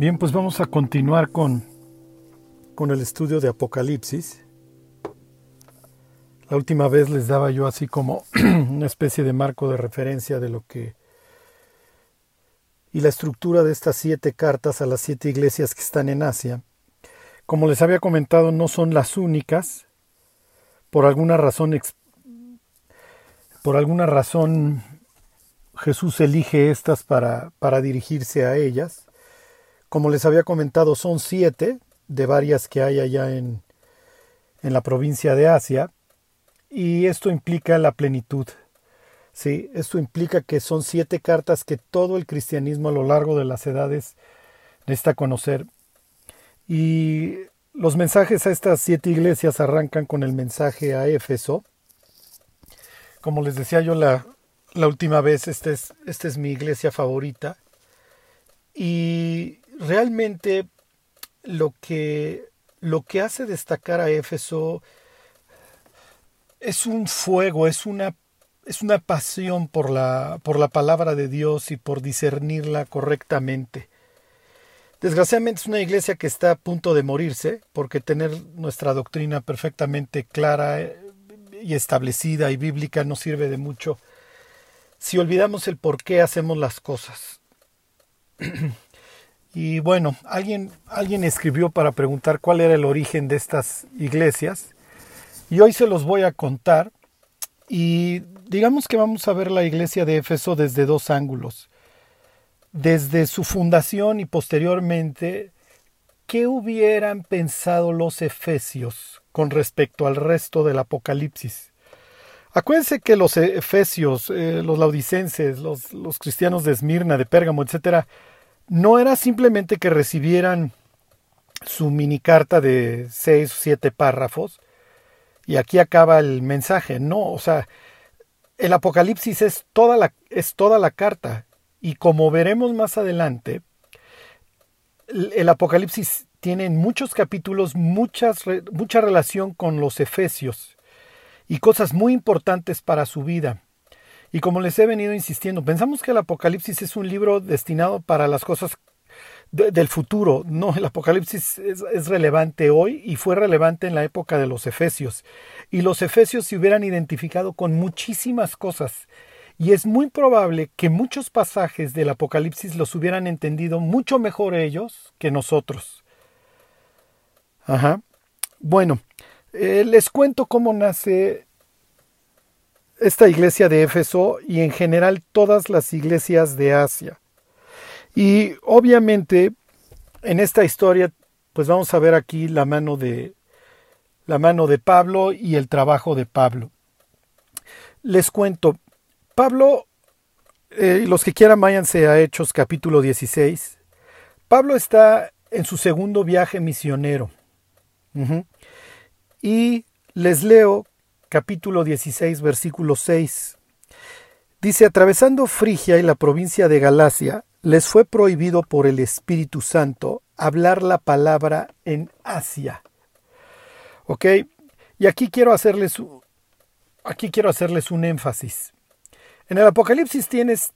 Bien, pues vamos a continuar con, con el estudio de Apocalipsis. La última vez les daba yo así como una especie de marco de referencia de lo que y la estructura de estas siete cartas a las siete iglesias que están en Asia. Como les había comentado, no son las únicas. Por alguna razón, por alguna razón Jesús elige estas para, para dirigirse a ellas. Como les había comentado, son siete de varias que hay allá en, en la provincia de Asia, y esto implica la plenitud. Sí, esto implica que son siete cartas que todo el cristianismo a lo largo de las edades necesita conocer. Y los mensajes a estas siete iglesias arrancan con el mensaje a Éfeso. Como les decía yo la, la última vez, esta es, es mi iglesia favorita. Y realmente lo que, lo que hace destacar a Éfeso es un fuego, es una, es una pasión por la, por la palabra de Dios y por discernirla correctamente. Desgraciadamente es una iglesia que está a punto de morirse, porque tener nuestra doctrina perfectamente clara y establecida y bíblica no sirve de mucho si olvidamos el por qué hacemos las cosas. Y bueno, alguien, alguien escribió para preguntar cuál era el origen de estas iglesias. Y hoy se los voy a contar. Y digamos que vamos a ver la iglesia de Éfeso desde dos ángulos. Desde su fundación y posteriormente, ¿qué hubieran pensado los efesios con respecto al resto del Apocalipsis? Acuérdense que los efesios, eh, los laudicenses, los, los cristianos de Esmirna, de Pérgamo, etcétera, no era simplemente que recibieran su mini carta de seis o siete párrafos y aquí acaba el mensaje. No, o sea, el Apocalipsis es toda la, es toda la carta y como veremos más adelante, el Apocalipsis tiene muchos capítulos muchas, mucha relación con los Efesios y cosas muy importantes para su vida. Y como les he venido insistiendo, pensamos que el Apocalipsis es un libro destinado para las cosas del futuro. No, el Apocalipsis es, relevante hoy y fue relevante en la época de los Efesios. Y los Efesios se hubieran identificado con muchísimas cosas. Y es muy probable que muchos pasajes del Apocalipsis los hubieran entendido mucho mejor ellos que nosotros. Ajá. Bueno, eh, les cuento cómo nace esta iglesia de Éfeso y en general todas las iglesias de Asia. Y obviamente en esta historia pues vamos a ver aquí la mano de la mano de Pablo y el trabajo de Pablo. Les cuento, Pablo, eh, los que quieran váyanse a Hechos capítulo 16. Pablo está en su segundo viaje misionero. Y les leo capítulo 16, versículo 6. Dice, atravesando Frigia y la provincia de Galacia, les fue prohibido por el Espíritu Santo hablar la palabra en Asia. ¿Ok? Y aquí quiero hacerles, aquí quiero hacerles un énfasis. En el Apocalipsis tienes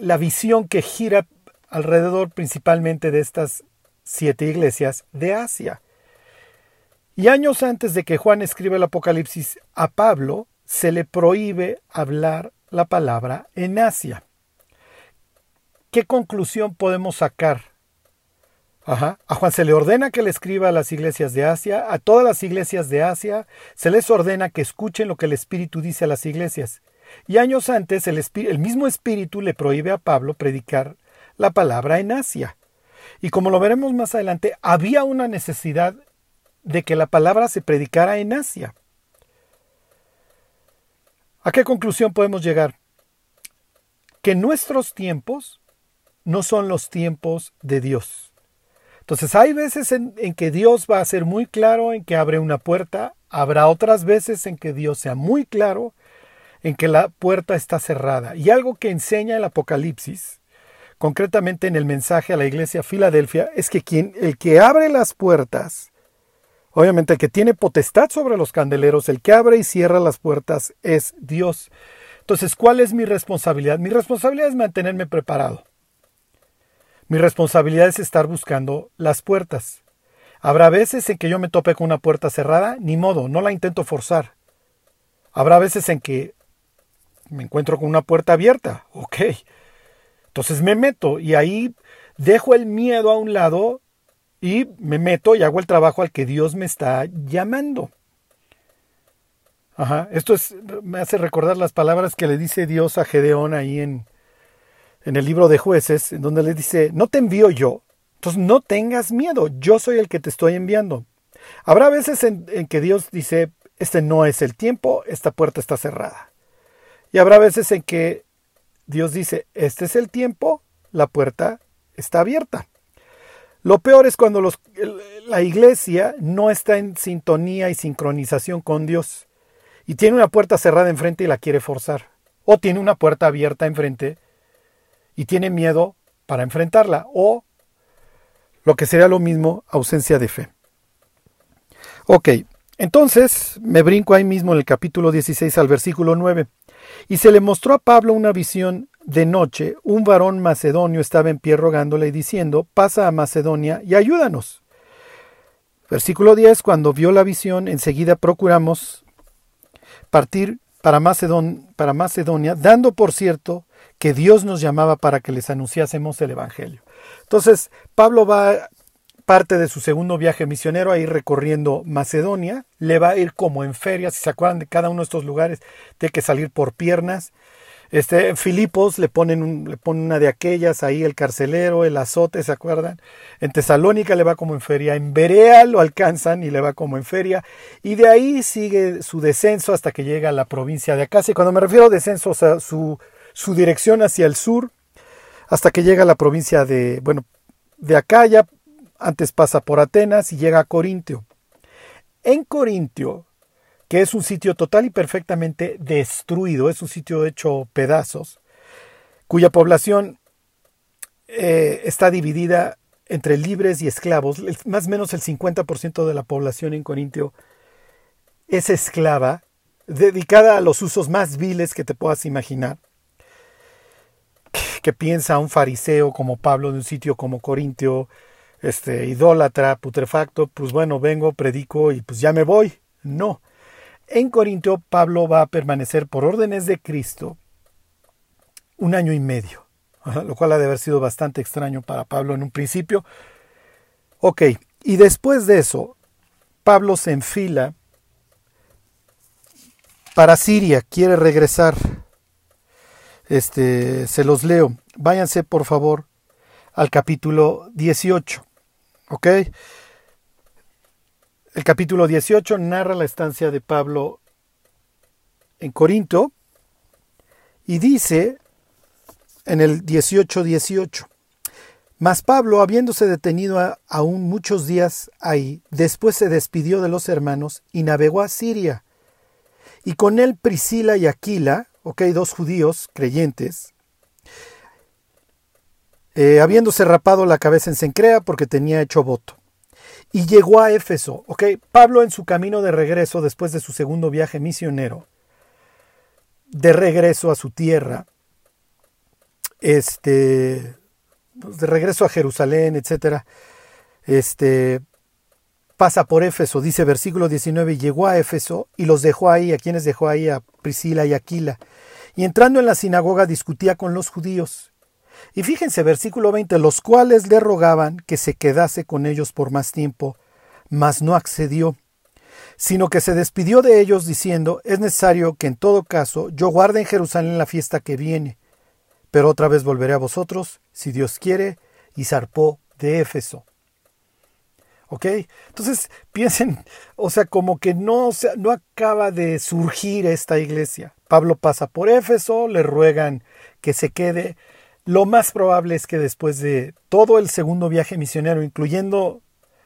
la visión que gira alrededor principalmente de estas siete iglesias de Asia. Y años antes de que Juan escriba el Apocalipsis, a Pablo se le prohíbe hablar la palabra en Asia. ¿Qué conclusión podemos sacar? A Juan se le ordena que le escriba a las iglesias de Asia, a todas las iglesias de Asia, se les ordena que escuchen lo que el Espíritu dice a las iglesias. Y años antes el, el mismo Espíritu le prohíbe a Pablo predicar la palabra en Asia. Y como lo veremos más adelante, había una necesidad de que la palabra se predicara en Asia. ¿A qué conclusión podemos llegar? Que nuestros tiempos no son los tiempos de Dios. Entonces hay veces en, que Dios va a ser muy claro en que abre una puerta, habrá otras veces en que Dios sea muy claro en que la puerta está cerrada. Y algo que enseña el Apocalipsis, concretamente en el mensaje a la iglesia Filadelfia, es que quien, el que abre las puertas Obviamente el que tiene potestad sobre los candeleros, el que abre y cierra las puertas es Dios. Entonces, ¿cuál es mi responsabilidad? Mi responsabilidad es mantenerme preparado. Mi responsabilidad es estar buscando las puertas. Habrá veces en que yo me tope con una puerta cerrada, ni modo, no la intento forzar. Habrá veces en que me encuentro con una puerta abierta, ok. Entonces me meto y ahí dejo el miedo a un lado y me meto y hago el trabajo al que Dios me está llamando. Ajá, esto es, me hace recordar las palabras que le dice Dios a Gedeón ahí en, en el libro de jueces, en donde le dice, no te envío yo, entonces no tengas miedo, yo soy el que te estoy enviando. Habrá veces en, en que Dios dice, este no es el tiempo, esta puerta está cerrada. Y habrá veces en que Dios dice, este es el tiempo, la puerta está abierta. Lo peor es cuando la iglesia no está en sintonía y sincronización con Dios y tiene una puerta cerrada enfrente y la quiere forzar. O tiene una puerta abierta enfrente y tiene miedo para enfrentarla. O lo que sería lo mismo, ausencia de fe. Ok, entonces me brinco ahí mismo en el capítulo 16 al versículo 9. Y se le mostró a Pablo una visión de noche, un varón macedonio estaba en pie rogándole y diciendo, pasa a Macedonia y ayúdanos. Versículo 10, cuando vio la visión, enseguida procuramos partir para, para Macedonia, dando por cierto que Dios nos llamaba para que les anunciásemos el Evangelio. Entonces, Pablo va parte de su segundo viaje misionero a ir recorriendo Macedonia, le va a ir como en feria, si se acuerdan de cada uno de estos lugares, tiene que salir por piernas, este, Filipos le ponen, le una de aquellas, ahí el carcelero, el azote, ¿se acuerdan? En Tesalónica le va como en feria, en Berea lo alcanzan y le va como en feria, y de ahí sigue su descenso hasta que llega a la provincia de Acacia. Cuando me refiero a descenso, o sea, su, su dirección hacia el sur, hasta que llega a la provincia de, bueno, de Acaya, antes pasa por Atenas y llega a Corintio. En Corintio que es un sitio total y perfectamente destruido, es un sitio hecho pedazos, cuya población eh, está dividida entre libres y esclavos. Más o menos el 50% de la población en Corintio es esclava, dedicada a los usos más viles que te puedas imaginar. Que piensa un fariseo como Pablo de un sitio como Corintio, este, idólatra, putrefacto, pues bueno, vengo, predico y pues ya me voy. No, en Corintio, Pablo va a permanecer por órdenes de Cristo un año y medio, lo cual ha de haber sido bastante extraño para Pablo en un principio. Ok, y después de eso, Pablo se enfila para Siria, quiere regresar. Este, se los leo. Váyanse por favor al capítulo 18. ¿Ok? El capítulo 18 narra la estancia de Pablo en Corinto y dice en el 18:18, 18, mas Pablo, habiéndose detenido aún muchos días ahí, después se despidió de los hermanos y navegó a Siria. Y con él Priscila y Aquila, ok, dos judíos creyentes, eh, habiéndose rapado la cabeza en Sencrea porque tenía hecho voto y llegó a Éfeso. ¿ok? Pablo en su camino de regreso después de su segundo viaje misionero, de regreso a su tierra, este, de regreso a Jerusalén, etcétera, este, pasa por Éfeso, dice versículo 19, llegó a Éfeso y los dejó ahí, a quienes dejó ahí, a Priscila y Aquila, y entrando en la sinagoga discutía con los judíos. Y fíjense, versículo 20, los cuales le rogaban que se quedase con ellos por más tiempo, mas no accedió, sino que se despidió de ellos diciendo, es necesario que en todo caso yo guarde en Jerusalén la fiesta que viene, pero otra vez volveré a vosotros, si Dios quiere, y zarpó de Éfeso. ¿Ok? Entonces piensen, o sea, como que no, no acaba de surgir esta iglesia. Pablo pasa por Éfeso, le ruegan que se quede, lo más probable es que después de todo el segundo viaje misionero, incluyendo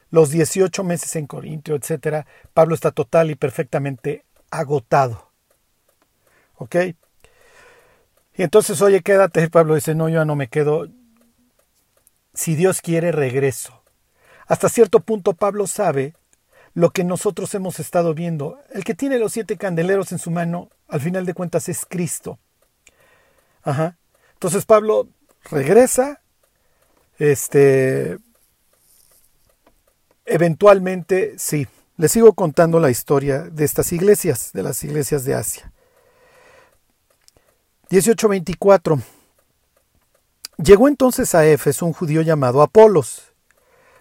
los 18 meses en Corintio, etc., Pablo está total y perfectamente agotado. ¿Ok? Y entonces, oye, quédate. Pablo dice, no, yo ya no me quedo. Si Dios quiere, regreso. Hasta cierto punto Pablo sabe lo que nosotros hemos estado viendo. El que tiene los siete candeleros en su mano, al final de cuentas, es Cristo. Ajá. Entonces Pablo regresa, Este, eventualmente, sí, les sigo contando la historia de estas iglesias, de las iglesias de Asia. 1824. Llegó entonces a Éfeso un judío llamado Apolos,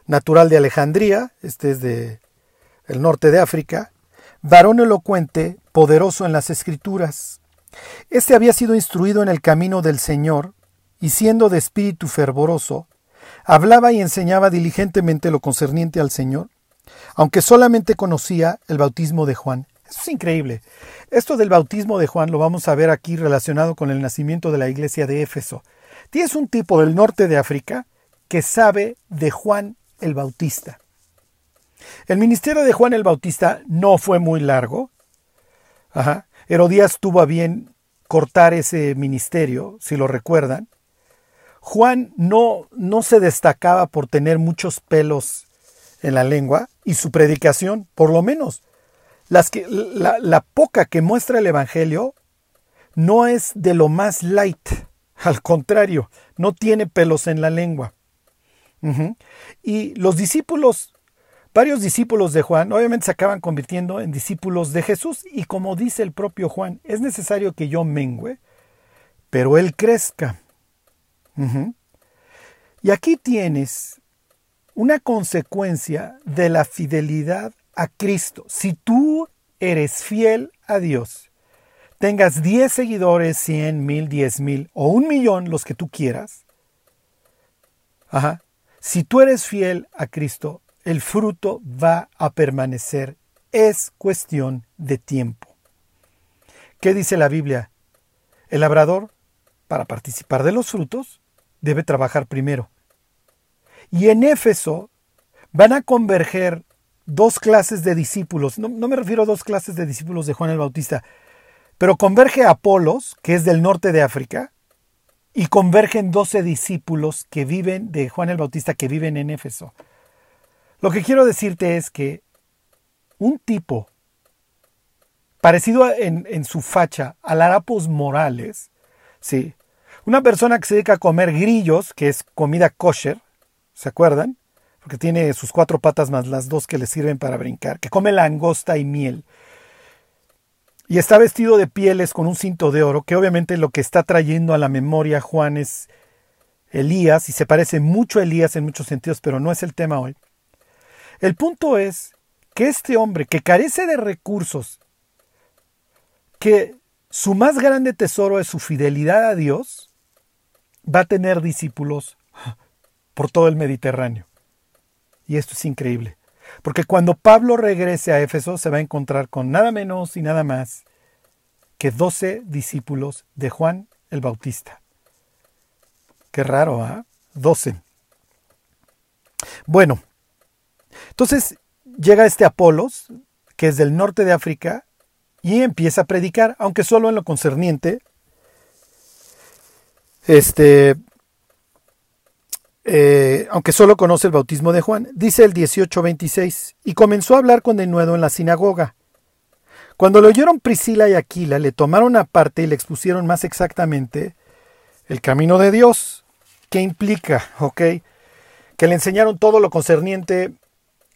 natural de Alejandría, este es de el norte de África, varón elocuente, poderoso en las escrituras. Este había sido instruido en el camino del Señor, y siendo de espíritu fervoroso, hablaba y enseñaba diligentemente lo concerniente al Señor, aunque solamente conocía el bautismo de Juan. Eso es increíble. Esto del bautismo de Juan lo vamos a ver aquí relacionado con el nacimiento de la iglesia de Éfeso. Tienes un tipo del norte de África que sabe de Juan el Bautista. El ministerio de Juan el Bautista no fue muy largo. Ajá. Herodías tuvo a bien cortar ese ministerio, si lo recuerdan. Juan no, no se destacaba por tener muchos pelos en la lengua y su predicación, por lo menos, las que, la, la poca que muestra el Evangelio, no es de lo más light. Al contrario, no tiene pelos en la lengua. Y los discípulos, varios discípulos de Juan, obviamente se acaban convirtiendo en discípulos de Jesús. Y como dice el propio Juan, es necesario que yo mengüe, pero él crezca. Y aquí tienes una consecuencia de la fidelidad a Cristo. Si tú eres fiel a Dios, tengas 10 seguidores, 100 mil, 10 mil o un millón, los que tú quieras, si tú eres fiel a Cristo, el fruto va a permanecer. Es cuestión de tiempo. ¿Qué dice la Biblia? El labrador, para participar de los frutos, debe trabajar primero. Y en Éfeso van a converger dos clases de discípulos. No, me refiero a dos clases de discípulos de Juan el Bautista, pero converge Apolos, que es del norte de África, y convergen doce discípulos que viven de Juan el Bautista que viven en Éfeso. Lo que quiero decirte es que un tipo parecido en, su facha al Arapos Morales, ¿sí? una persona que se dedica a comer grillos, que es comida kosher, ¿se acuerdan? Porque tiene sus cuatro patas más las dos que le sirven para brincar, que come langosta y miel y está vestido de pieles con un cinto de oro, que obviamente lo que está trayendo a la memoria Juan es Elías, y se parece mucho a Elías en muchos sentidos, pero no es el tema hoy. El punto es que este hombre que carece de recursos, que su más grande tesoro es su fidelidad a Dios, va a tener discípulos por todo el Mediterráneo. Y esto es increíble. Porque cuando Pablo regrese a Éfeso se va a encontrar con nada menos y nada más que doce discípulos de Juan el Bautista. Qué raro, ¿ah? Doce. Bueno, entonces llega este Apolos, que es del norte de África, y empieza a predicar, aunque solo en lo concerniente este, eh, aunque solo conoce el bautismo de Juan, dice el 18:26, y comenzó a hablar con denuedo en la sinagoga. Cuando lo oyeron Priscila y Aquila, le tomaron aparte y le expusieron más exactamente el camino de Dios. ¿Qué implica? ¿Ok? Que le enseñaron todo lo concerniente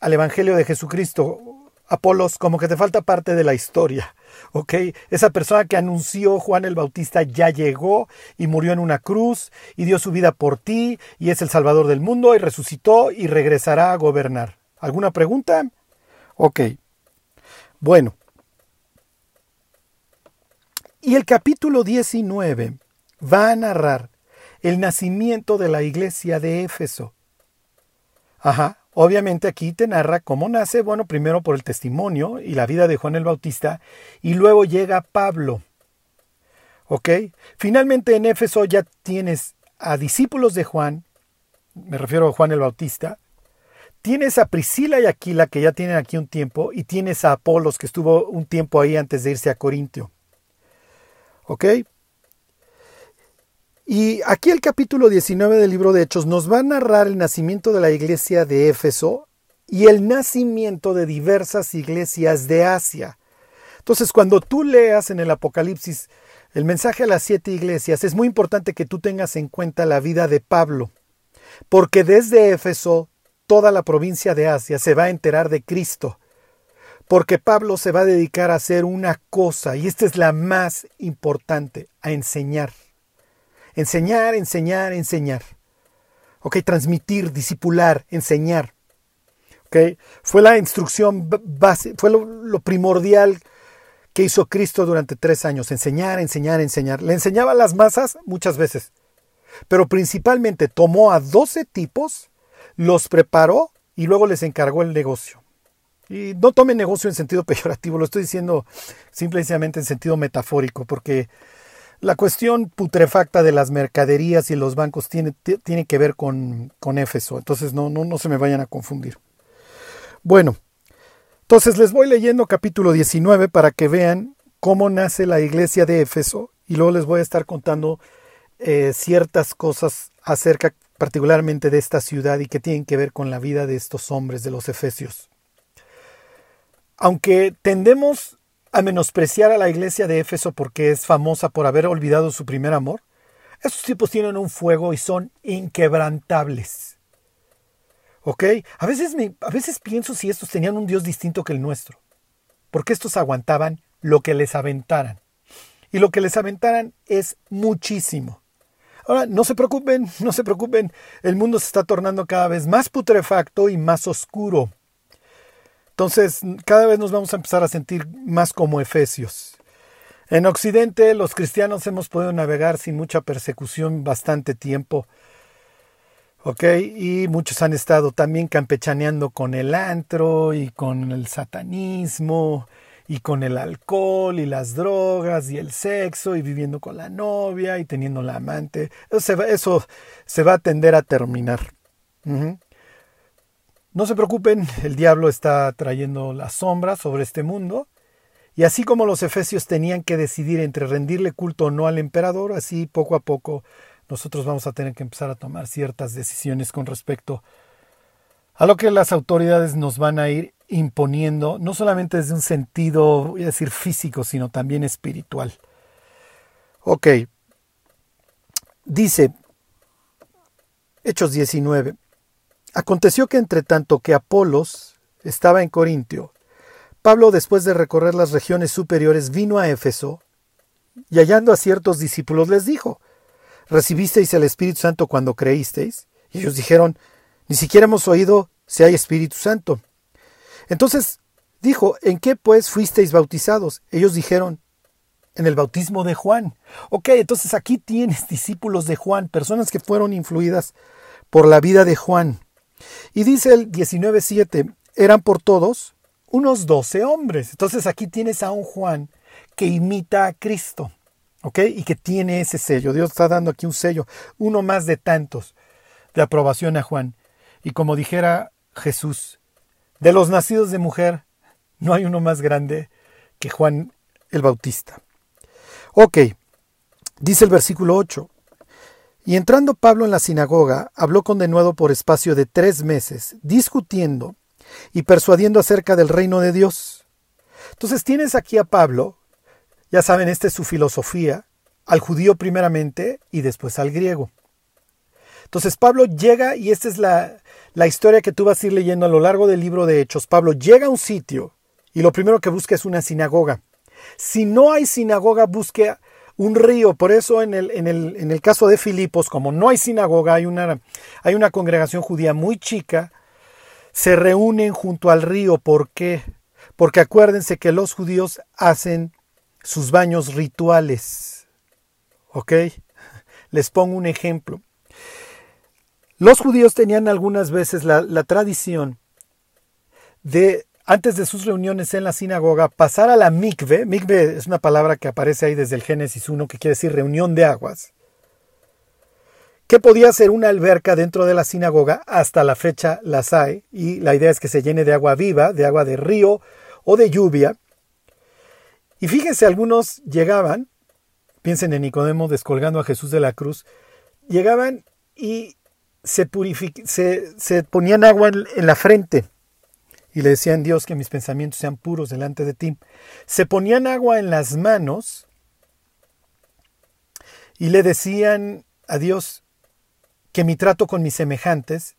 al Evangelio de Jesucristo. Apolos, como que te falta parte de la historia. ¿ok? Esa persona que anunció Juan el Bautista ya llegó y murió en una cruz y dio su vida por ti y es el Salvador del mundo y resucitó y regresará a gobernar. ¿Alguna pregunta? Ok. Bueno. Y el capítulo 19 va a narrar el nacimiento de la iglesia de Éfeso. Ajá, Obviamente aquí te narra cómo nace, bueno, primero por el testimonio y la vida de Juan el Bautista, y luego llega Pablo. ¿Ok? Finalmente en Éfeso ya tienes a discípulos de Juan, me refiero a Juan el Bautista, tienes a Priscila y Aquila que ya tienen aquí un tiempo, y tienes a Apolos que estuvo un tiempo ahí antes de irse a Corintio. ¿Ok? Y aquí el capítulo 19 del libro de Hechos nos va a narrar el nacimiento de la iglesia de Éfeso y el nacimiento de diversas iglesias de Asia. Entonces, cuando tú leas en el Apocalipsis el mensaje a las siete iglesias, es muy importante que tú tengas en cuenta la vida de Pablo. porque desde Éfeso toda la provincia de Asia se va a enterar de Cristo, porque Pablo se va a dedicar a hacer una cosa, y esta es la más importante, a enseñar. Enseñar, enseñar, enseñar. Ok, transmitir, disipular, enseñar. Ok, fue la instrucción base, fue lo, lo primordial que hizo Cristo durante tres años, enseñar, enseñar, enseñar. Le enseñaba a las masas muchas veces, pero principalmente tomó a doce tipos, los preparó y luego les encargó el negocio. Y no tome negocio en sentido peyorativo, lo estoy diciendo simplemente en sentido metafórico, porque la cuestión putrefacta de las mercaderías y los bancos tiene, tiene que ver con, con Éfeso, entonces no, no, no se me vayan a confundir. Bueno, entonces les voy leyendo capítulo 19 para que vean cómo nace la iglesia de Éfeso y luego les voy a estar contando eh, ciertas cosas acerca particularmente de esta ciudad y que tienen que ver con la vida de estos hombres de los Efesios. Aunque tendemos a menospreciar a la iglesia de Éfeso porque es famosa por haber olvidado su primer amor, estos tipos tienen un fuego y son inquebrantables. ¿Ok? A veces, me, a veces pienso si estos tenían un Dios distinto que el nuestro. Porque estos aguantaban lo que les aventaran. Y lo que les aventaran es muchísimo. Ahora, no se preocupen, no se preocupen. El mundo se está tornando cada vez más putrefacto y más oscuro. Entonces, cada vez nos vamos a empezar a sentir más como efesios. En Occidente, los cristianos hemos podido navegar sin mucha persecución bastante tiempo ¿ok? Y muchos han estado también campechaneando con el antro y con el satanismo y con el alcohol y las drogas y el sexo y viviendo con la novia y teniendo la amante. Eso se va, a tender a terminar. No se preocupen, el diablo está trayendo la sombra sobre este mundo. Y así como los efesios tenían que decidir entre rendirle culto o no al emperador, así poco a poco nosotros vamos a tener que empezar a tomar ciertas decisiones con respecto a lo que las autoridades nos van a ir imponiendo, no solamente desde un sentido, voy a decir, físico, sino también espiritual. Ok. Dice, Hechos 19, aconteció que entre tanto que Apolos estaba en Corintio, Pablo, después de recorrer las regiones superiores, vino a Éfeso y hallando a ciertos discípulos les dijo, ¿recibisteis el Espíritu Santo cuando creísteis? Y ellos dijeron, ni siquiera hemos oído si hay Espíritu Santo. Entonces dijo, ¿en qué pues fuisteis bautizados? Ellos dijeron, en el bautismo de Juan. Ok, entonces aquí tienes discípulos de Juan, personas que fueron influidas por la vida de Juan. Y dice el 19.7, eran por todos unos doce hombres. Entonces aquí tienes a un Juan que imita a Cristo. ¿ok? Y que tiene ese sello. Dios está dando aquí un sello, uno más de tantos, de aprobación a Juan. Y como dijera Jesús, de los nacidos de mujer, no hay uno más grande que Juan el Bautista. Ok, dice el versículo 8. Y entrando Pablo en la sinagoga, habló con denuedo por espacio de tres meses, discutiendo y persuadiendo acerca del reino de Dios. Entonces tienes aquí a Pablo, ya saben, esta es su filosofía, al judío primeramente y después al griego. Entonces Pablo llega, y esta es la, la historia que tú vas a ir leyendo a lo largo del libro de Hechos. Pablo llega a un sitio y lo primero que busca es una sinagoga. Si no hay sinagoga, busque un río. Por eso en el, en el, en el caso de Filipos, como no hay sinagoga, hay una, hay una congregación judía muy chica, se reúnen junto al río. ¿Por qué? Porque acuérdense que los judíos hacen sus baños rituales. ¿Ok? Les pongo un ejemplo. Los judíos tenían algunas veces la, tradición de, antes de sus reuniones en la sinagoga, pasar a la mikve. Mikve es una palabra que aparece ahí desde el Génesis 1, que quiere decir reunión de aguas. Que podía ser una alberca dentro de la sinagoga, hasta la fecha las hay, y la idea es que se llene de agua viva, de agua de río o de lluvia, y fíjense, algunos llegaban, piensen en Nicodemo descolgando a Jesús de la cruz, llegaban y se, ponían agua en la frente y le decían Dios que mis pensamientos sean puros delante de ti. Se ponían agua en las manos y le decían a Dios que mi trato con mis semejantes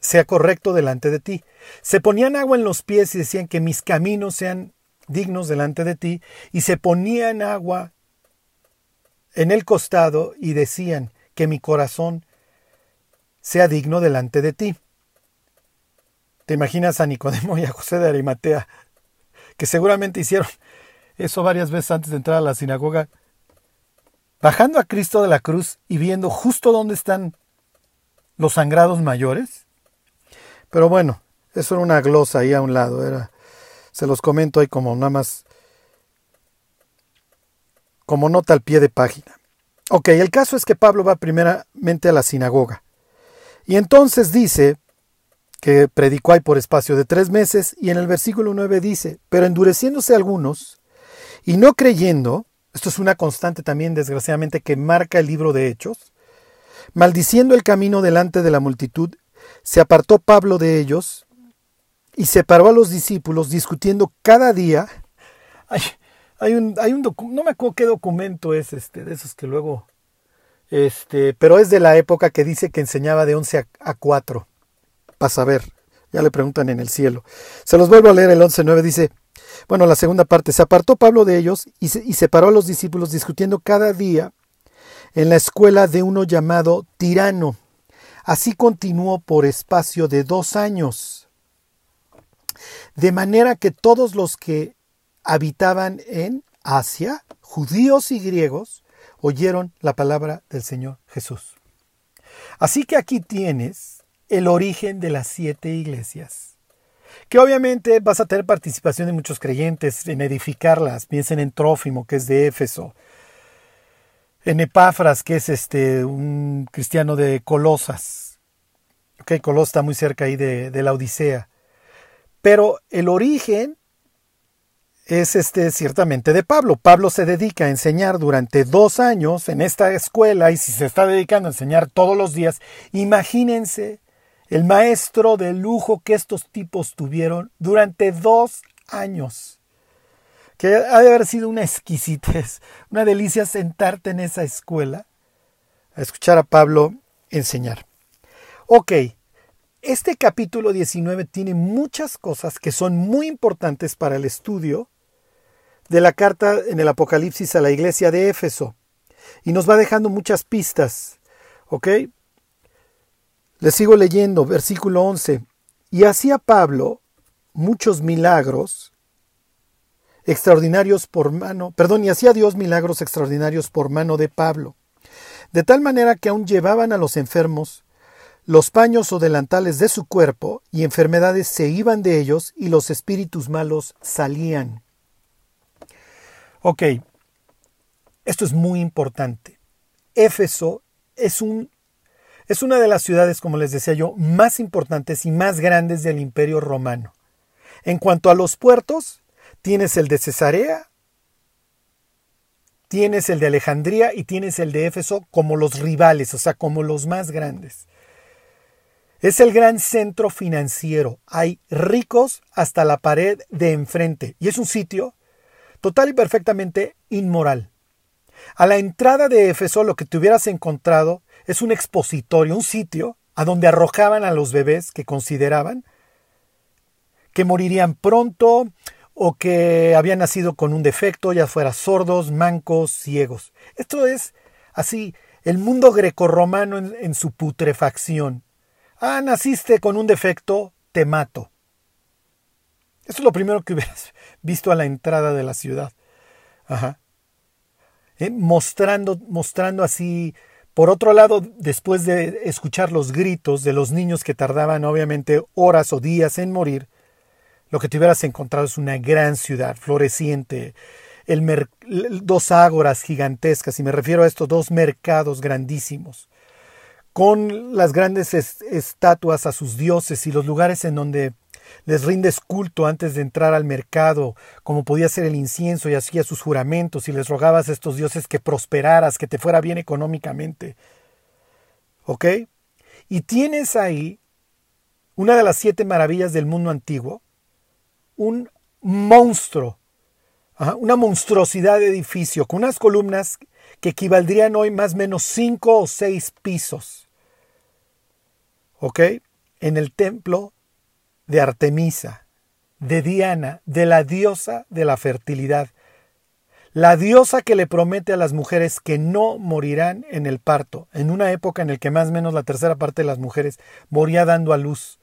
sea correcto delante de ti. Se ponían agua en los pies y decían que mis caminos sean dignos delante de ti, y se ponían agua en el costado y decían que mi corazón sea digno delante de ti. ¿Te imaginas a Nicodemo y a José de Arimatea, que seguramente hicieron eso varias veces antes de entrar a la sinagoga, bajando a Cristo de la cruz y viendo justo dónde están los sangrados mayores? Pero bueno, eso era una glosa ahí a un lado, era se los comento ahí como nada más como nota al pie de página. Ok, el caso es que Pablo va primeramente a la sinagoga. Y entonces dice que predicó ahí por espacio de tres meses, y en el versículo 9 dice, pero endureciéndose algunos, y no creyendo, esto es una constante también desgraciadamente que marca el libro de Hechos, maldiciendo el camino delante de la multitud, se apartó Pablo de ellos y separó a los discípulos discutiendo cada día. Hay, un, hay un no me acuerdo qué documento es este, de esos que luego, este, pero es de la época que dice que enseñaba de 11 a, 4, para saber, ya le preguntan en el cielo. Se los vuelvo a leer el 11.9, dice, bueno, la segunda parte, se apartó Pablo de ellos y, y separó a los discípulos discutiendo cada día en la escuela de uno llamado Tirano. Así continuó por espacio de dos años de manera que todos los que habitaban en Asia, judíos y griegos, oyeron la palabra del Señor Jesús. Así que aquí tienes el origen de las siete iglesias, que obviamente vas a tener participación de muchos creyentes en edificarlas. Piensen en Trófimo, que es de Éfeso, en Epáfras, que es este, un cristiano de Colosas. Okay, Colosas está muy cerca ahí de, de la Odisea. Pero el origen es este ciertamente de Pablo. Pablo se dedica a enseñar durante dos años en esta escuela y si se está dedicando a enseñar todos los días, imagínense el maestro de lujo que estos tipos tuvieron durante dos años. Que ha de haber sido una exquisitez, una delicia sentarte en esa escuela a escuchar a Pablo enseñar. Ok, este capítulo 19 tiene muchas cosas que son muy importantes para el estudio de la carta en el Apocalipsis a la iglesia de Éfeso. Y nos va dejando muchas pistas. ¿Ok? Les sigo leyendo, versículo 11. Y hacía Pablo muchos milagros extraordinarios por mano, perdón, y hacía Dios milagros extraordinarios por mano de Pablo, de tal manera que aún llevaban a los enfermos los paños o delantales de su cuerpo y enfermedades se iban de ellos y los espíritus malos salían. Ok, esto es muy importante. Éfeso es, un, es una de las ciudades, como les decía yo, más importantes y más grandes del imperio romano. En cuanto a los puertos, tienes el de Cesarea, tienes el de Alejandría y tienes el de Éfeso como los rivales, o sea, como los más grandes. Es el gran centro financiero. Hay ricos hasta la pared de enfrente. Y es un sitio total y perfectamente inmoral. A la entrada de Éfeso lo que te hubieras encontrado es un expositorio, un sitio a donde arrojaban a los bebés que consideraban que morirían pronto o que habían nacido con un defecto, ya fuera sordos, mancos, ciegos. Esto es así el mundo grecorromano en, en su putrefacción. Ah, naciste con un defecto, te mato. Eso es lo primero que hubieras visto a la entrada de la ciudad. Ajá. Eh, mostrando, mostrando así. Por otro lado, después de escuchar los gritos de los niños que tardaban obviamente horas o días en morir, lo que te hubieras encontrado es una gran ciudad floreciente, el dos ágoras gigantescas, y me refiero a estos dos mercados grandísimos, con las grandes estatuas a sus dioses y los lugares en donde les rindes culto antes de entrar al mercado, como podía ser el incienso y hacía sus juramentos y les rogabas a estos dioses que prosperaras, que te fuera bien económicamente. ¿Ok? Y tienes ahí una de las siete maravillas del mundo antiguo, un monstruo, una monstruosidad de edificio con unas columnas que equivaldrían hoy más o menos cinco o seis pisos ¿ok? En el templo de Artemisa, de Diana, de la diosa de la fertilidad, la diosa que le promete a las mujeres que no morirán en el parto, en una época en la que más o menos la tercera parte de las mujeres moría dando a luz,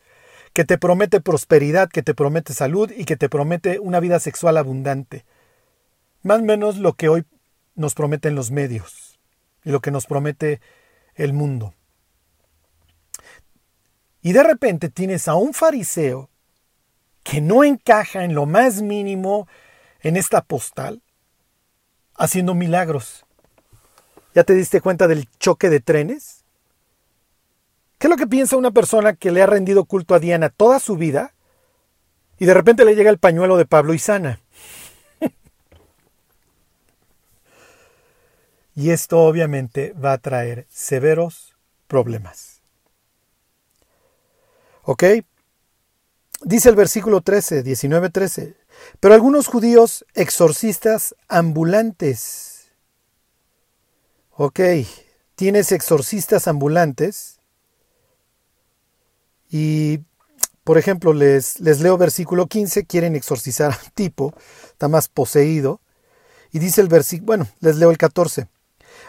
que te promete prosperidad, que te promete salud y que te promete una vida sexual abundante. Más o menos lo que hoy nos prometen los medios y lo que nos promete el mundo. Y de repente tienes a un fariseo que no encaja en lo más mínimo en esta postal, haciendo milagros. ¿Ya te diste cuenta del choque de trenes? ¿Qué es lo que piensa una persona que le ha rendido culto a Diana toda su vida y de repente le llega el pañuelo de Pablo y sana? y esto obviamente va a traer severos problemas. ¿Ok? Dice el versículo 13, 19, 13. Pero algunos judíos exorcistas ambulantes. Ok, tienes exorcistas ambulantes. Y, por ejemplo, les, les leo versículo 15, quieren exorcizar a un tipo, está más poseído. Y dice el versículo, bueno, les leo el 14.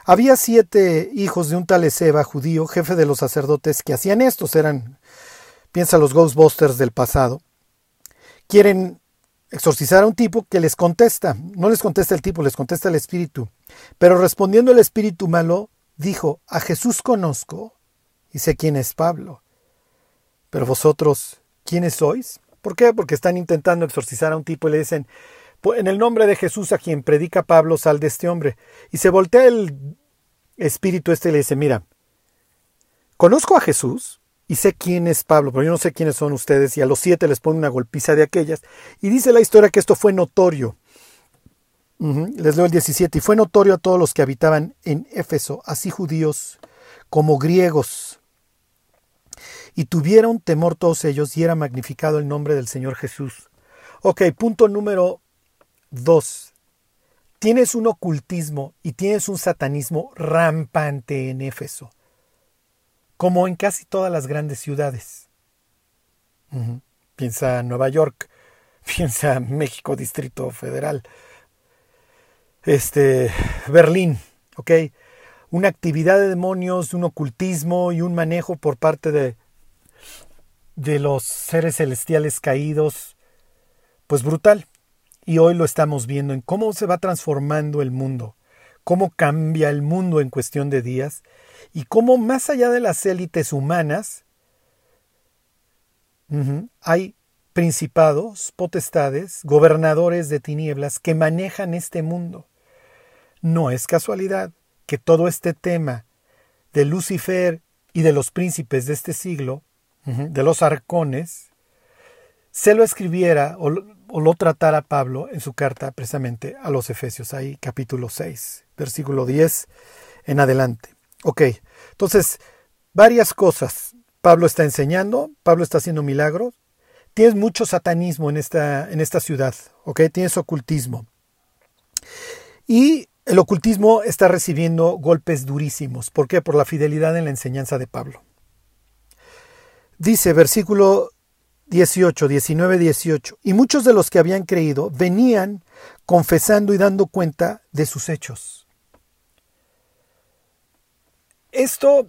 Había siete hijos de un tal Ezeba judío, jefe de los sacerdotes, que hacían estos, eran, piensa los Ghostbusters del pasado. Quieren exorcizar a un tipo que les contesta. No les contesta el tipo, les contesta el espíritu. Pero respondiendo el espíritu malo, dijo, a Jesús conozco y sé quién es Pablo. Pero vosotros, ¿quiénes sois? ¿Por qué? Porque están intentando exorcizar a un tipo y le dicen, en el nombre de Jesús a quien predica Pablo, sal de este hombre. Y se voltea el espíritu este y le dice, mira, conozco a Jesús, y sé quién es Pablo, pero yo no sé quiénes son ustedes, y a los siete les pone una golpiza de aquellas, y dice la historia que esto fue notorio. Les leo el 17, y fue notorio a todos los que habitaban en Éfeso, así judíos como griegos. Y tuvieron temor todos ellos, y era magnificado el nombre del Señor Jesús. Ok, punto número dos. Tienes un ocultismo y tienes un satanismo rampante en Éfeso como en casi todas las grandes ciudades. Piensa Nueva York, piensa México, Distrito Federal, este, Berlín, ¿ok? Una actividad de demonios, un ocultismo y un manejo por parte de, de los seres celestiales caídos, pues brutal. Y hoy lo estamos viendo en cómo se va transformando el mundo, cómo cambia el mundo en cuestión de días y cómo más allá de las élites humanas hay principados, potestades, gobernadores de tinieblas que manejan este mundo. No es casualidad que todo este tema de Lucifer y de los príncipes de este siglo, de los arcones, se lo escribiera o, lo tratara Pablo en su carta precisamente a los Efesios, ahí capítulo 6, versículo 10 en adelante. Ok, entonces, varias cosas. Pablo está enseñando, Pablo está haciendo milagros. Tienes mucho satanismo en esta, en esta ciudad, ¿ok? Tienes ocultismo. Y el ocultismo está recibiendo golpes durísimos. ¿Por qué? Por la fidelidad en la enseñanza de Pablo. Dice versículo 18, 19, 18. Y muchos de los que habían creído venían confesando y dando cuenta de sus hechos. Esto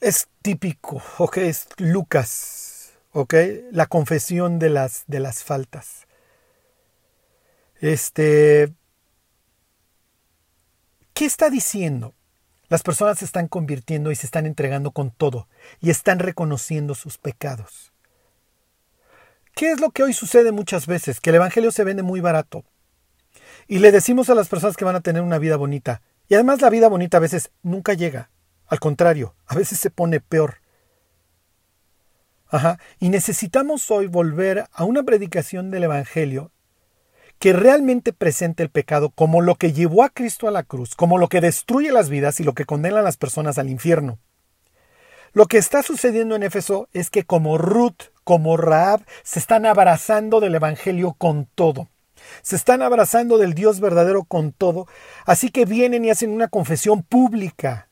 es típico, ok, es Lucas, ok, la confesión de las, de las faltas. Este, ¿qué está diciendo? Las personas se están convirtiendo y se están entregando con todo y están reconociendo sus pecados. ¿Qué es lo que hoy sucede muchas veces? Que el Evangelio se vende muy barato. Y le decimos a las personas que van a tener una vida bonita. Y además la vida bonita a veces nunca llega. Al contrario, a veces se pone peor. Ajá. Y necesitamos hoy volver a una predicación del Evangelio que realmente presente el pecado como lo que llevó a Cristo a la cruz, como lo que destruye las vidas y lo que condena a las personas al infierno. Lo que está sucediendo en Éfeso es que como Ruth, como Raab, se están abrazando del Evangelio con todo. Se están abrazando del Dios verdadero con todo. Así que vienen y hacen una confesión pública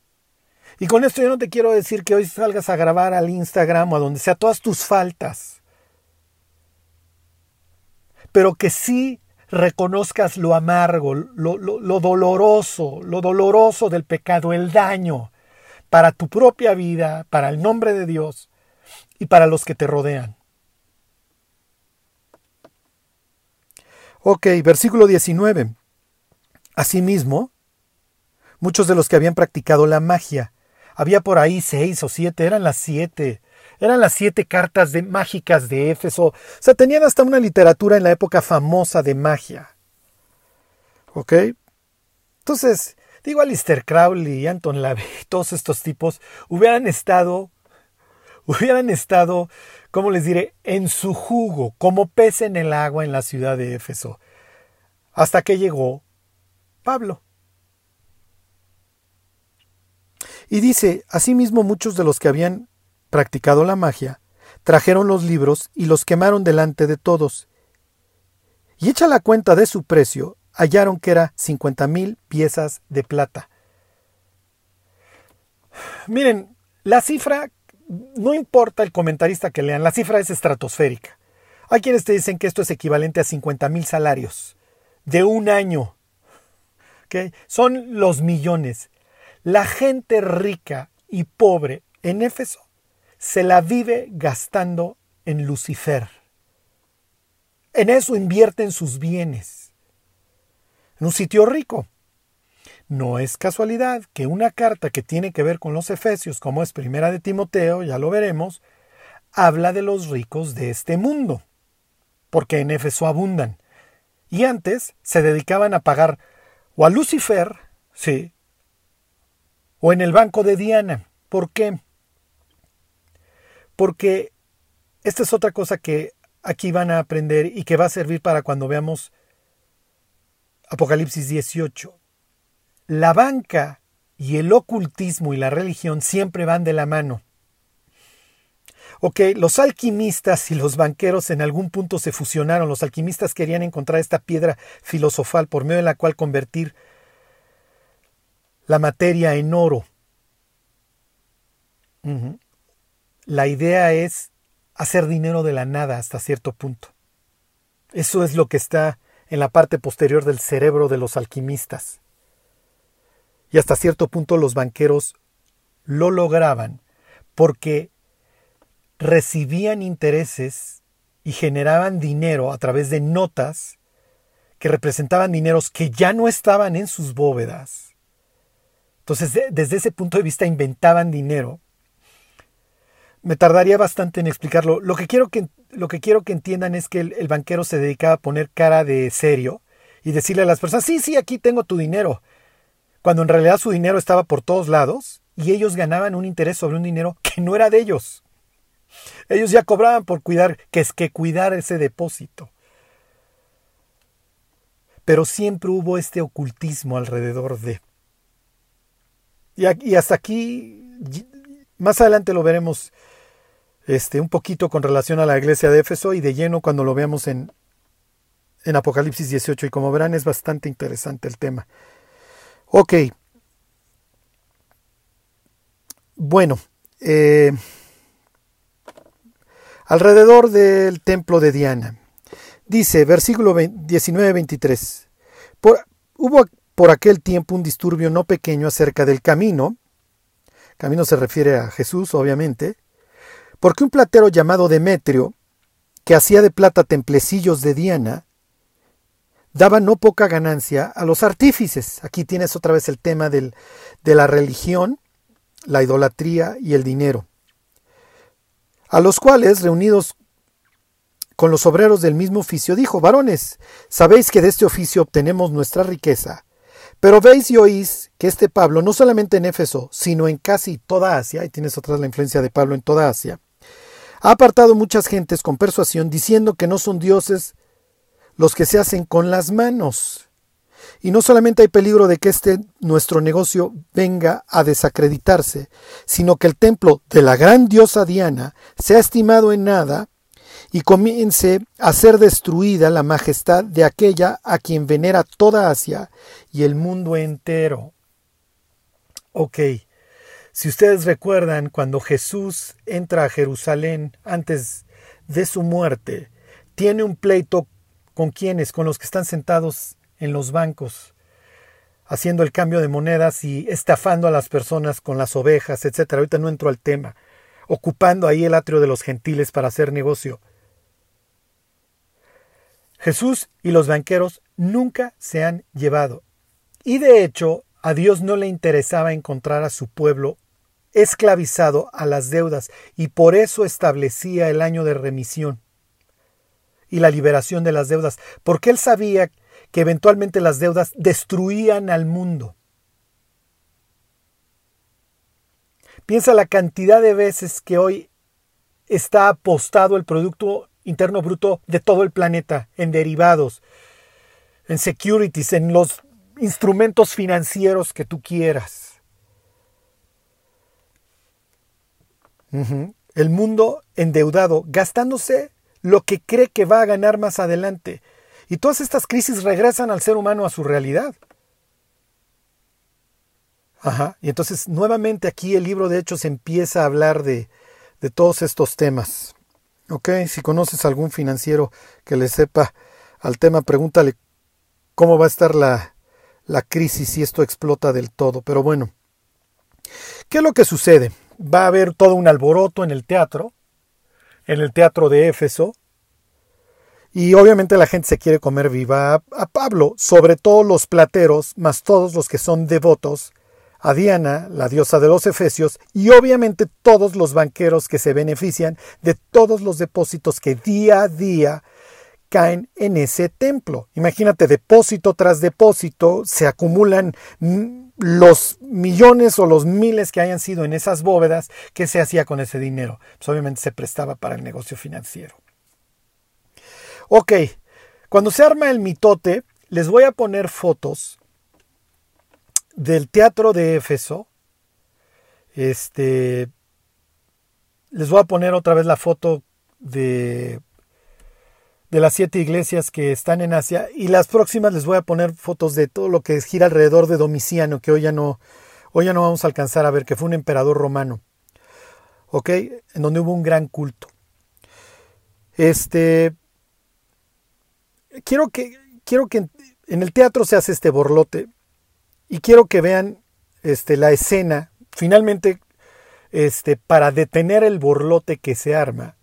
Y con esto yo no te quiero decir que hoy salgas a grabar al Instagram o a donde sea todas tus faltas. Pero que sí reconozcas lo amargo, lo, lo, doloroso, lo doloroso del pecado, el daño para tu propia vida, para el nombre de Dios y para los que te rodean. Ok, versículo 19. Asimismo, muchos de los que habían practicado la magia, había por ahí seis o siete, eran las siete, eran las siete cartas de, mágicas de Éfeso. O sea, tenían hasta una literatura en la época famosa de magia. ¿Ok? Entonces, digo, Alistair Crowley, Anton LaVey, todos estos tipos hubieran estado, hubieran estado, ¿cómo les diré?, en su jugo, como pez en el agua en la ciudad de Éfeso. Hasta que llegó Pablo. Y dice, asimismo muchos de los que habían practicado la magia, trajeron los libros y los quemaron delante de todos. Y hecha la cuenta de su precio, hallaron que era cincuenta mil piezas de plata. Miren, la cifra, no importa el comentarista que lean, la cifra es estratosférica. Hay quienes te dicen que esto es equivalente a cincuenta mil salarios de un año. Son los millones. La gente rica y pobre en Éfeso se la vive gastando en Lucifer. En eso invierten sus bienes. En un sitio rico. No es casualidad que una carta que tiene que ver con los Efesios, como es Primera de Timoteo, ya lo veremos, habla de los ricos de este mundo, porque en Éfeso abundan. Y antes se dedicaban a pagar o a Lucifer, sí, o en el banco de Diana. ¿Por qué? Porque esta es otra cosa que aquí van a aprender y que va a servir para cuando veamos Apocalipsis 18. La banca y el ocultismo y la religión siempre van de la mano. Ok, los alquimistas y los banqueros en algún punto se fusionaron. Los alquimistas querían encontrar esta piedra filosofal por medio de la cual convertir la materia en oro. La idea es hacer dinero de la nada hasta cierto punto. Eso es lo que está en la parte posterior del cerebro de los alquimistas. Y hasta cierto punto los banqueros lo lograban porque recibían intereses y generaban dinero a través de notas que representaban dineros que ya no estaban en sus bóvedas. Entonces, desde ese punto de vista, inventaban dinero. Me tardaría bastante en explicarlo. Lo que quiero que, lo que, quiero que entiendan es que el, el banquero se dedicaba a poner cara de serio y decirle a las personas, sí, sí, aquí tengo tu dinero. Cuando en realidad su dinero estaba por todos lados y ellos ganaban un interés sobre un dinero que no era de ellos. Ellos ya cobraban por cuidar, que es que cuidar ese depósito. Pero siempre hubo este ocultismo alrededor de. Y, hasta aquí, más adelante lo veremos este, un poquito con relación a la iglesia de Éfeso y de lleno cuando lo veamos en, en Apocalipsis 18. Y como verán es bastante interesante el tema. Ok. Bueno. Eh, alrededor del templo de Diana. Dice, versículo 19-23, hubo por aquel tiempo un disturbio no pequeño acerca del camino, camino se refiere a Jesús, obviamente, porque un platero llamado Demetrio, que hacía de plata templecillos de Diana, daba no poca ganancia a los artífices. Aquí tienes otra vez el tema del, de la religión, la idolatría y el dinero. A los cuales, reunidos con los obreros del mismo oficio, dijo, varones, sabéis que de este oficio obtenemos nuestra riqueza, pero veis y oís que este Pablo, no solamente en Éfeso, sino en casi toda Asia, y tienes otra la influencia de Pablo en toda Asia, ha apartado muchas gentes con persuasión, diciendo que no son dioses los que se hacen con las manos, y no solamente hay peligro de que este nuestro negocio venga a desacreditarse, sino que el templo de la gran diosa Diana sea estimado en nada y comience a ser destruida la majestad de aquella a quien venera toda Asia y el mundo entero. Ok, Si ustedes recuerdan, cuando Jesús entra a Jerusalén antes de su muerte, tiene un pleito con quienes, con los que están sentados en los bancos, haciendo el cambio de monedas y estafando a las personas con las ovejas, etc. Ahorita no entro al tema, ocupando ahí el atrio de los gentiles para hacer negocio. Jesús y los banqueros nunca se han llevado. Y de hecho, a Dios no le interesaba encontrar a su pueblo esclavizado a las deudas y por eso establecía el año de remisión y la liberación de las deudas, porque él sabía que eventualmente las deudas destruían al mundo. Piensa la cantidad de veces que hoy está apostado el Producto Interno Bruto de todo el planeta en derivados, en securities, en los instrumentos financieros que tú quieras. El mundo endeudado, gastándose lo que cree que va a ganar más adelante. Y todas estas crisis regresan al ser humano a su realidad. Ajá. Y entonces nuevamente aquí el libro de Hechos empieza a hablar de, de todos estos temas. Ok, si conoces algún financiero que le sepa al tema, pregúntale cómo va a estar la, la crisis si esto explota del todo. Pero bueno, ¿qué es lo que sucede? Va a haber todo un alboroto en el teatro, en el teatro de Éfeso, y obviamente la gente se quiere comer viva a, Pablo, sobre todo los plateros, más todos los que son devotos a Diana, la diosa de los Efesios, y obviamente todos los banqueros que se benefician de todos los depósitos que día a día caen en ese templo. Imagínate, depósito tras depósito, se acumulan los millones o los miles que hayan sido en esas bóvedas, ¿qué se hacía con ese dinero? Pues obviamente se prestaba para el negocio financiero. Ok, cuando se arma el mitote, les voy a poner fotos del teatro de Éfeso. Este, les voy a poner otra vez la foto de de las siete iglesias que están en Asia y las próximas les voy a poner fotos de todo lo que gira alrededor de Domiciano, que hoy ya no, hoy ya no vamos a alcanzar a ver, que fue un emperador romano, ¿ok? En donde hubo un gran culto. Este, quiero que, quiero que en el teatro se hace este borlote y quiero que vean este, la escena, finalmente, este, para detener el borlote que se arma,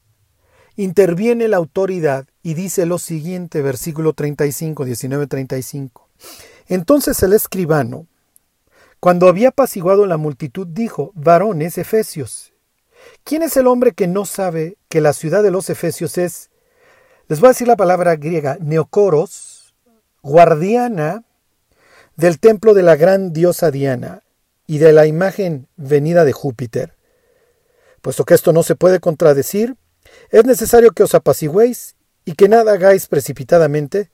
interviene la autoridad y dice lo siguiente, versículo 35, 19, 35. Entonces el escribano, cuando había apaciguado la multitud, dijo, varones efesios, ¿quién es el hombre que no sabe que la ciudad de los efesios es, les voy a decir la palabra griega, neocoros, guardiana del templo de la gran diosa Diana y de la imagen venida de Júpiter? Puesto que esto no se puede contradecir, es necesario que os apacigüéis y que nada hagáis precipitadamente,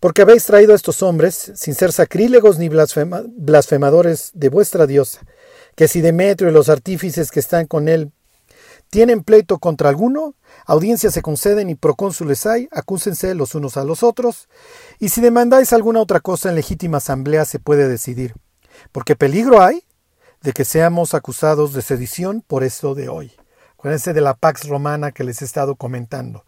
porque habéis traído a estos hombres, sin ser sacrílegos ni blasfemadores de vuestra diosa, que si Demetrio y los artífices que están con él tienen pleito contra alguno, audiencias se conceden y procónsules hay, acúsense los unos a los otros, y si demandáis alguna otra cosa en legítima asamblea se puede decidir, porque peligro hay de que seamos acusados de sedición por esto de hoy. Acuérdense de la Pax Romana que les he estado comentando.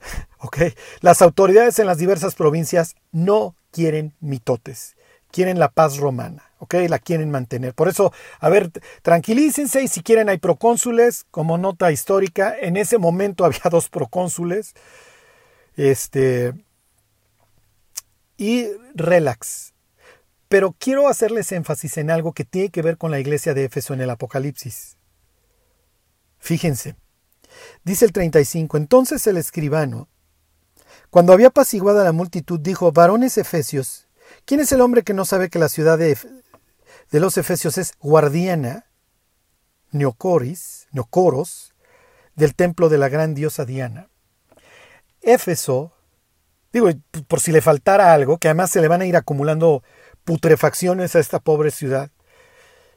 Las autoridades en las diversas provincias no quieren mitotes, quieren la paz romana. ¿Ok? La quieren mantener. Por eso, a ver, tranquilícense y si quieren hay procónsules, como nota histórica, en ese momento había dos procónsules. Este. Y relax. Pero quiero hacerles énfasis en algo que tiene que ver con la iglesia de Éfeso en el Apocalipsis. Fíjense, dice el 35, entonces el escribano, cuando había apaciguado a la multitud, dijo, varones efesios, ¿quién es el hombre que no sabe que la ciudad de, de los efesios es guardiana, neocoris, neocoros, del templo de la gran diosa Diana? Éfeso, digo, por si le faltara algo, que además se le van a ir acumulando putrefacciones a esta pobre ciudad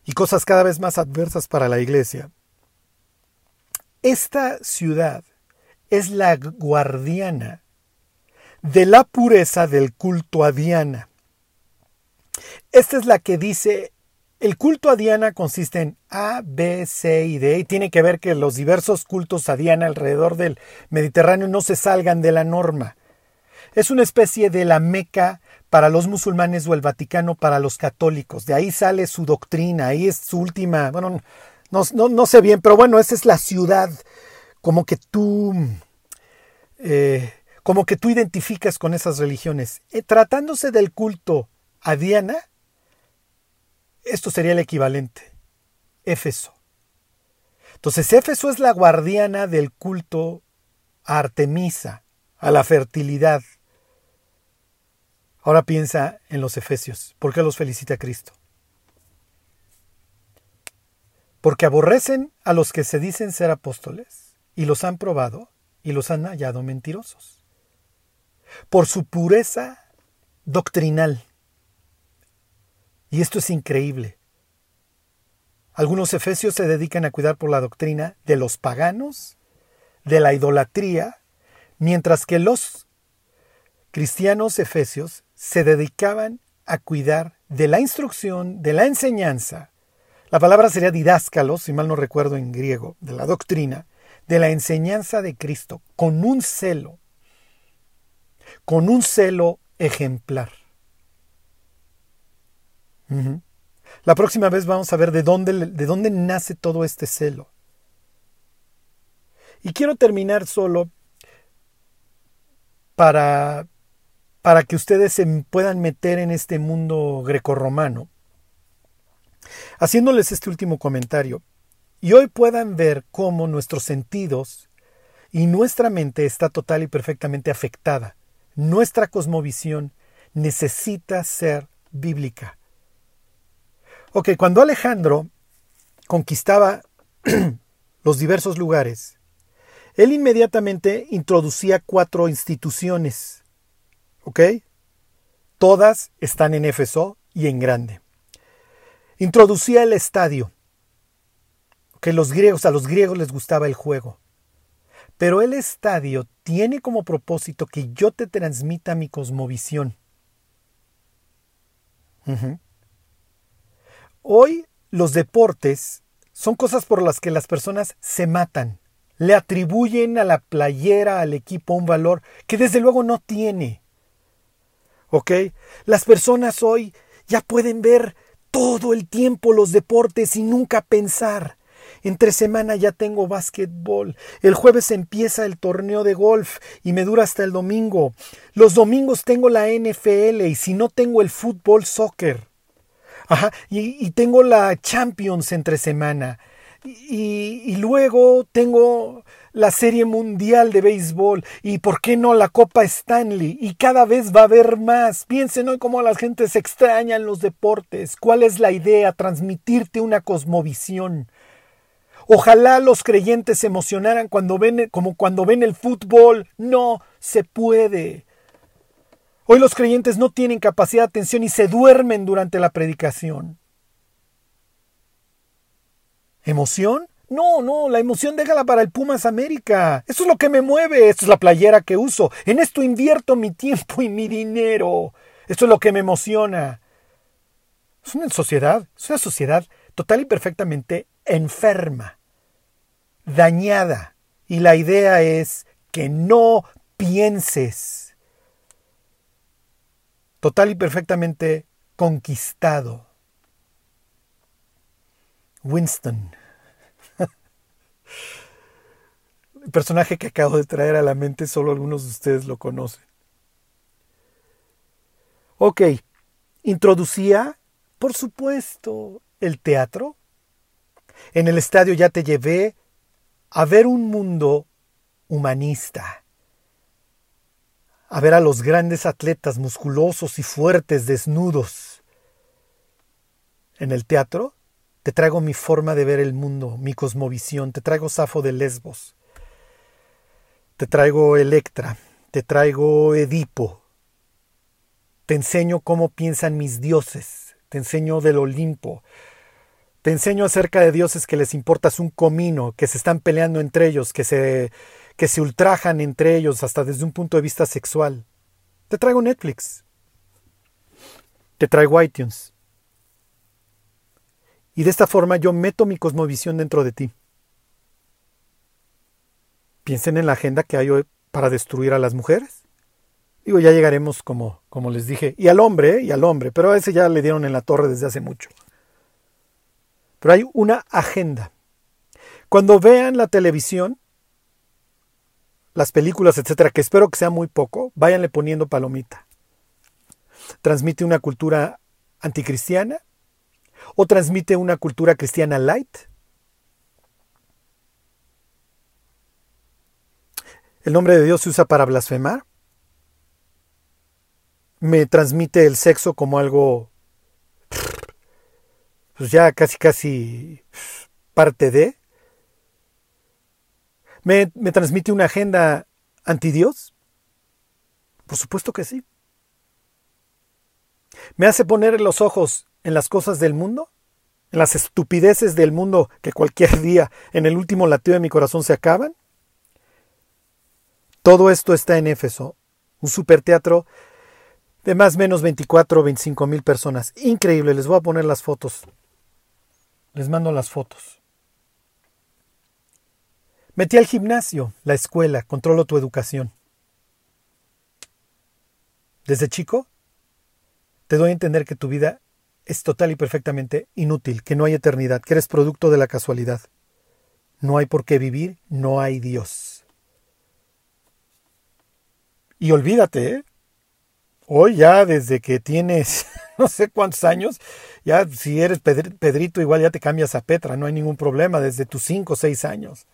y cosas cada vez más adversas para la iglesia. Esta ciudad es la guardiana de la pureza del culto a Diana. Esta es la que dice el culto a Diana consiste en A, B, C y D y tiene que ver que los diversos cultos a Diana alrededor del Mediterráneo no se salgan de la norma. Es una especie de la Meca para los musulmanes o el Vaticano para los católicos. De ahí sale su doctrina, ahí es su última, bueno, no, sé bien, pero bueno, esa es la ciudad como que tú, eh, como que tú identificas con esas religiones. Eh, tratándose del culto a Diana, esto sería el equivalente. Éfeso. Entonces, Éfeso es la guardiana del culto a Artemisa, a la fertilidad. Ahora piensa en los efesios. ¿Por qué los felicita Cristo? porque aborrecen a los que se dicen ser apóstoles, y los han probado, y los han hallado mentirosos, por su pureza doctrinal. Y esto es increíble. Algunos efesios se dedican a cuidar por la doctrina de los paganos, de la idolatría, mientras que los cristianos efesios se dedicaban a cuidar de la instrucción, de la enseñanza, la palabra sería didáscalos, si mal no recuerdo en griego, de la doctrina, de la enseñanza de Cristo, con un celo, con un celo ejemplar. La próxima vez vamos a ver de dónde, de dónde nace todo este celo. Y quiero terminar solo para, para que ustedes se puedan meter en este mundo grecorromano haciéndoles este último comentario, y hoy puedan ver cómo nuestros sentidos y nuestra mente está total y perfectamente afectada. Nuestra cosmovisión necesita ser bíblica. Ok, cuando Alejandro conquistaba los diversos lugares, él inmediatamente introducía cuatro instituciones. ¿Ok? Todas están en Éfeso y en grande introducía el estadio. Que los griegos, a los griegos les gustaba el juego. Pero el estadio tiene como propósito que yo te transmita mi cosmovisión. Hoy los deportes son cosas por las que las personas se matan. Le atribuyen a la playera, al equipo, un valor que desde luego no tiene. ¿Ok? Las personas hoy ya pueden ver todo el tiempo los deportes y nunca pensar. Entre semana ya tengo básquetbol. El jueves empieza el torneo de golf y me dura hasta el domingo. Los domingos tengo la NFL y si no tengo el fútbol, soccer. Ajá, y, tengo la Champions entre semana. Y, luego tengo la Serie Mundial de Béisbol y, ¿por qué no, la Copa Stanley? Y cada vez va a haber más. Piensen hoy cómo la gente se extraña en los deportes. ¿Cuál es la idea? Transmitirte una cosmovisión. Ojalá los creyentes se emocionaran cuando ven, como cuando ven el fútbol. No se puede. Hoy los creyentes no tienen capacidad de atención y se duermen durante la predicación. ¿Emoción? No, no, la emoción déjala para el Pumas América. Eso es lo que me mueve, esto es la playera que uso. En esto invierto mi tiempo y mi dinero. Esto es lo que me emociona. Es una sociedad, es una sociedad total y perfectamente enferma, dañada. Y la idea es que no pienses. Total y perfectamente conquistado. Winston. El personaje que acabo de traer a la mente, solo algunos de ustedes lo conocen. Ok, introducía, por supuesto, el teatro. En el estadio ya te llevé a ver un mundo humanista, a ver a los grandes atletas musculosos y fuertes desnudos. En el teatro te traigo mi forma de ver el mundo, mi cosmovisión, te traigo Safo de Lesbos, te traigo Electra, te traigo Edipo, te enseño cómo piensan mis dioses, te enseño del Olimpo, te enseño acerca de dioses que les importas un comino, que se están peleando entre ellos, que se, que se ultrajan entre ellos hasta desde un punto de vista sexual. Te traigo Netflix. Te traigo iTunes. Y de esta forma yo meto mi cosmovisión dentro de ti. Piensen en la agenda que hay hoy para destruir a las mujeres. Digo, ya llegaremos como, como les dije, y al hombre, y al hombre, pero a ese ya le dieron en la torre desde hace mucho. Pero hay una agenda. Cuando vean la televisión, las películas, etcétera, que espero que sea muy poco, váyanle poniendo palomita. Transmite una cultura anticristiana o transmite una cultura cristiana light. El nombre de Dios se usa para blasfemar. Me transmite el sexo como algo, pues ya casi casi parte de. ¿Me, ¿Me, transmite una agenda anti Dios? Por supuesto que sí. ¿Me hace poner los ojos en las cosas del mundo? ¿En las estupideces del mundo que cualquier día en el último latido de mi corazón se acaban? Todo esto está en Éfeso, un superteatro de más o menos 24 o 25 mil personas. Increíble, les voy a poner las fotos. Les mando las fotos. Metí al gimnasio, la escuela, controlo tu educación. Desde chico te doy a entender que tu vida es total y perfectamente inútil, que no hay eternidad, que eres producto de la casualidad. No hay por qué vivir, no hay Dios. Y olvídate, ¿eh? hoy ya desde que tienes no sé cuántos años, ya si eres Pedrito igual ya te cambias a Petra, no hay ningún problema desde tus cinco o seis años.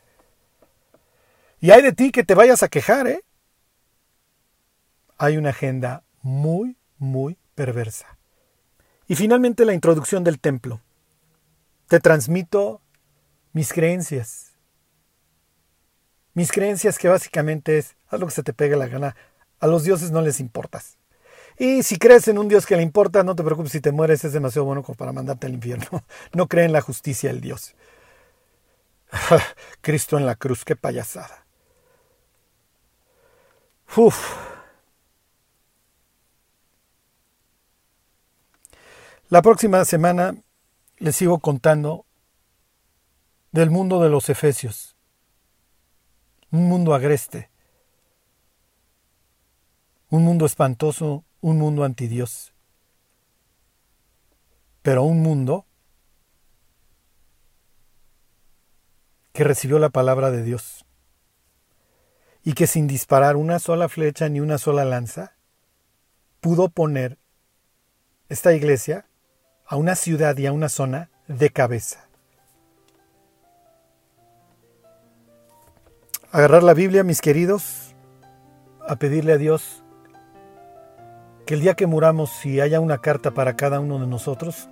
Y hay de ti que te vayas a quejar, ¿eh? Hay una agenda muy, muy perversa. Y finalmente la introducción del templo. Te transmito mis creencias. Mis creencias que básicamente es, haz lo que se te pegue la gana. A los dioses no les importas. Y si crees en un Dios que le importa, no te preocupes si te mueres, es demasiado bueno para mandarte al infierno. No cree en la justicia del Dios. Cristo en la cruz, qué payasada. Uf. La próxima semana les sigo contando del mundo de los efesios. Un mundo agreste. Un mundo espantoso, un mundo antidios. Pero un mundo que recibió la palabra de Dios y que sin disparar una sola flecha ni una sola lanza pudo poner esta iglesia a una ciudad y a una zona de cabeza. Agarrar la Biblia, mis queridos, a pedirle a Dios que el día que muramos, si haya una carta para cada uno de nosotros,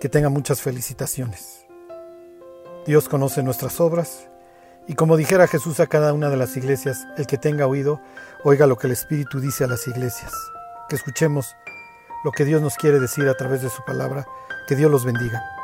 que tenga muchas felicitaciones. Dios conoce nuestras obras y como dijera Jesús a cada una de las iglesias, el que tenga oído, oiga lo que el Espíritu dice a las iglesias. Que escuchemos lo que Dios nos quiere decir a través de su palabra. Que Dios los bendiga.